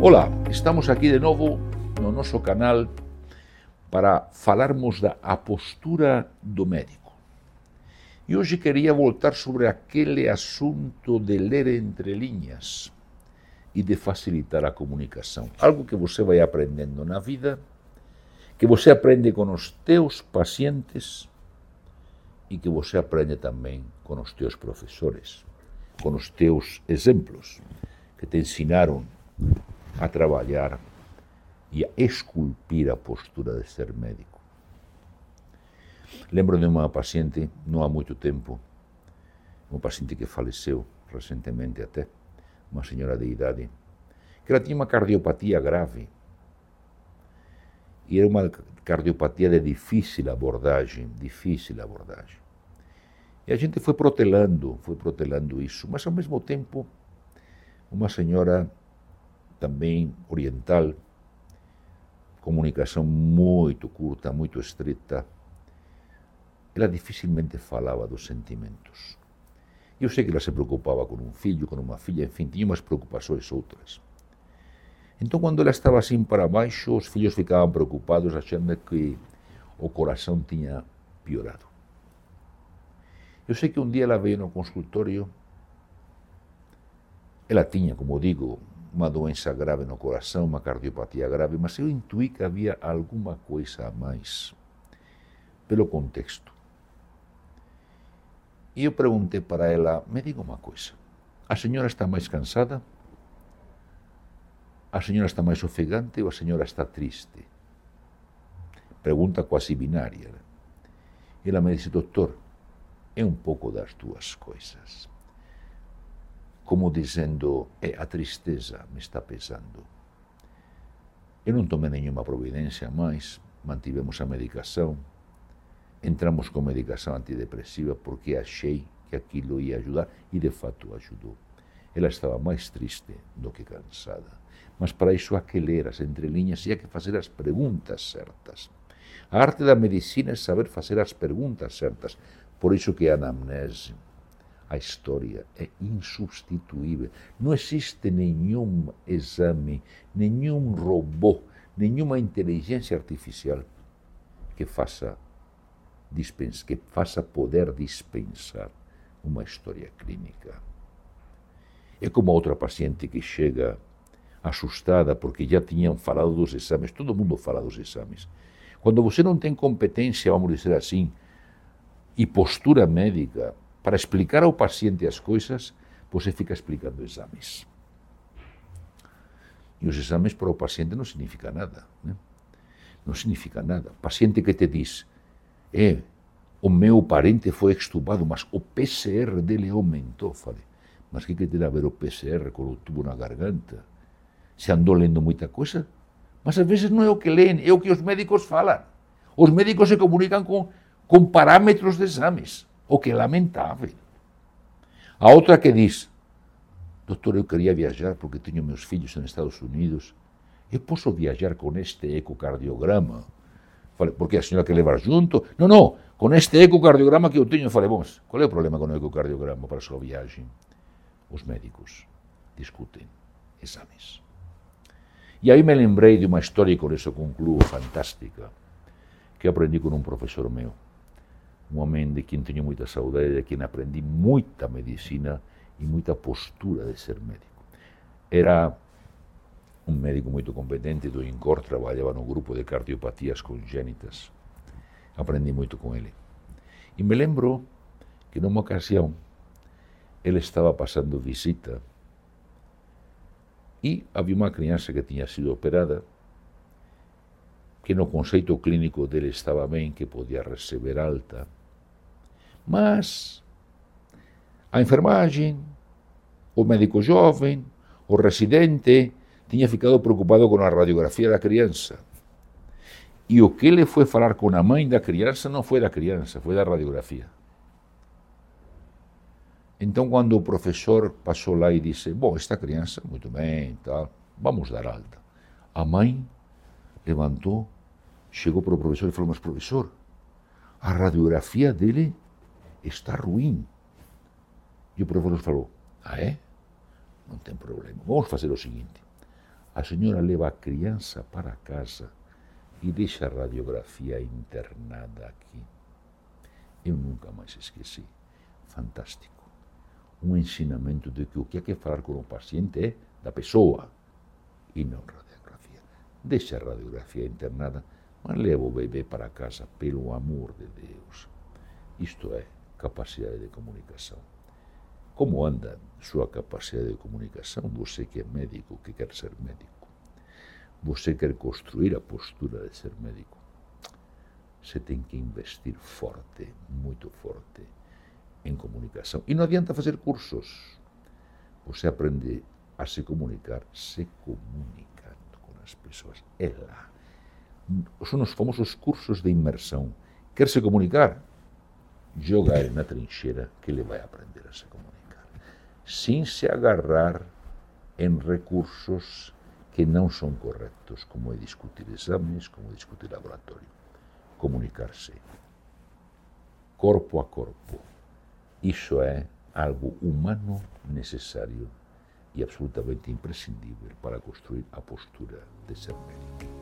Olá, estamos aqui de novo no nosso canal para falarmos da a postura do médico. E hoje queria voltar sobre aquele assunto de ler entre linhas e de facilitar a comunicação. Algo que você vai aprendendo na vida, que você aprende com os teus pacientes e que você aprende também com os teus professores, com os teus exemplos que te ensinaram a trabalhar e a esculpir a postura de ser médico. Lembro de uma paciente, não há muito tempo, uma paciente que faleceu recentemente até, uma senhora de idade, que ela tinha uma cardiopatia grave. E era uma cardiopatia de difícil abordagem, difícil abordagem. E a gente foi protelando, foi protelando isso, mas ao mesmo tempo, uma senhora também oriental, comunicação muito curta, muito estreita, ela dificilmente falava dos sentimentos. Eu sei que ela se preocupava com um filho, com uma filha, enfim, tinha umas preocupações outras. Então, quando ela estava assim para baixo, os filhos ficavam preocupados, achando que o coração tinha piorado. Eu sei que um dia ela veio no consultório, ela tinha, como digo, uma doença grave no coração, uma cardiopatia grave, mas eu intuí que havia alguma coisa a mais pelo contexto. E eu perguntei para ela: me diga uma coisa, a senhora está mais cansada? A senhora está mais ofegante ou a senhora está triste? Pergunta quase binária. Ela me disse: doutor, é um pouco das duas coisas como dizendo, é a tristeza me está pesando. Eu não tomei nenhuma providência mais, mantivemos a medicação, entramos com medicação antidepressiva porque achei que aquilo ia ajudar e de fato ajudou. Ela estava mais triste do que cansada. Mas para isso há que ler as entrelinhas e há que fazer as perguntas certas. A arte da medicina é saber fazer as perguntas certas. Por isso que a anamnese, a história é insubstituível. Não existe nenhum exame, nenhum robô, nenhuma inteligência artificial que faça, dispens, que faça poder dispensar uma história clínica. É como outra paciente que chega assustada porque já tinham falado dos exames, todo mundo fala dos exames. Quando você não tem competência, vamos dizer assim, e postura médica, para explicar ao paciente as coisas, você fica explicando exames. E os exames para o paciente não significa nada. Né? Não significa nada. Paciente que te diz, é, o meu parente foi extubado, mas o PCR dele aumentou. Falei, mas o que, que tem a ver o PCR com o tubo na garganta? Se andou lendo muita coisa? Mas às vezes não é o que leem, é o que os médicos falam. Os médicos se comunicam com, com parâmetros de exames o que é lamentável. A outra que diz, doutor, eu queria viajar porque tenho meus filhos nos Estados Unidos, eu posso viajar com este ecocardiograma? Falei, porque a senhora quer levar junto? Não, não, com este ecocardiograma que eu tenho. Eu falei, bom, qual é o problema com o ecocardiograma para a sua viagem? Os médicos discutem exames. E aí me lembrei de uma história, e com isso concluo, fantástica, que aprendi com um professor meu um homem de quem tenho muita saudade, de quem aprendi muita medicina e muita postura de ser médico. Era um médico muito competente do INCOR, trabalhava no grupo de cardiopatias congênitas. Aprendi muito com ele. E me lembro que numa ocasião ele estava passando visita e havia uma criança que tinha sido operada que no conceito clínico dele estava bem, que podia receber alta, mas a enfermagem, o médico jovem, o residente, tinha ficado preocupado com a radiografia da criança. E o que ele foi falar com a mãe da criança não foi da criança, foi da radiografia. Então, quando o professor passou lá e disse: Bom, esta criança, muito bem, tal, vamos dar alta. A mãe levantou, chegou para o professor e falou: Mas, professor, a radiografia dele está ruim. E o professor falou: Ah, é? Não tem problema. Vamos fazer o seguinte: A senhora leva a criança para casa e deixa a radiografia internada aqui. Eu nunca mais esqueci. Fantástico. Um ensinamento de que o que há que falar com o paciente é da pessoa e não radiografia. Deixa a radiografia internada, mas leva o bebê para casa, pelo amor de Deus. Isto é capacidade de comunicação. Como anda sua capacidade de comunicação? Você que é médico, que quer ser médico. Você quer construir a postura de ser médico. Você tem que investir forte, muito forte, em comunicação. E não adianta fazer cursos. Você aprende a se comunicar se comunicando com as pessoas. É lá. São os famosos cursos de imersão. Quer se comunicar? Joga ele na trincheira que ele vai aprender a se comunicar. Sem se agarrar em recursos que não são corretos, como é discutir exames, como é discutir laboratório. Comunicar-se corpo a corpo. Isso é algo humano necessário e absolutamente imprescindível para construir a postura de ser médico.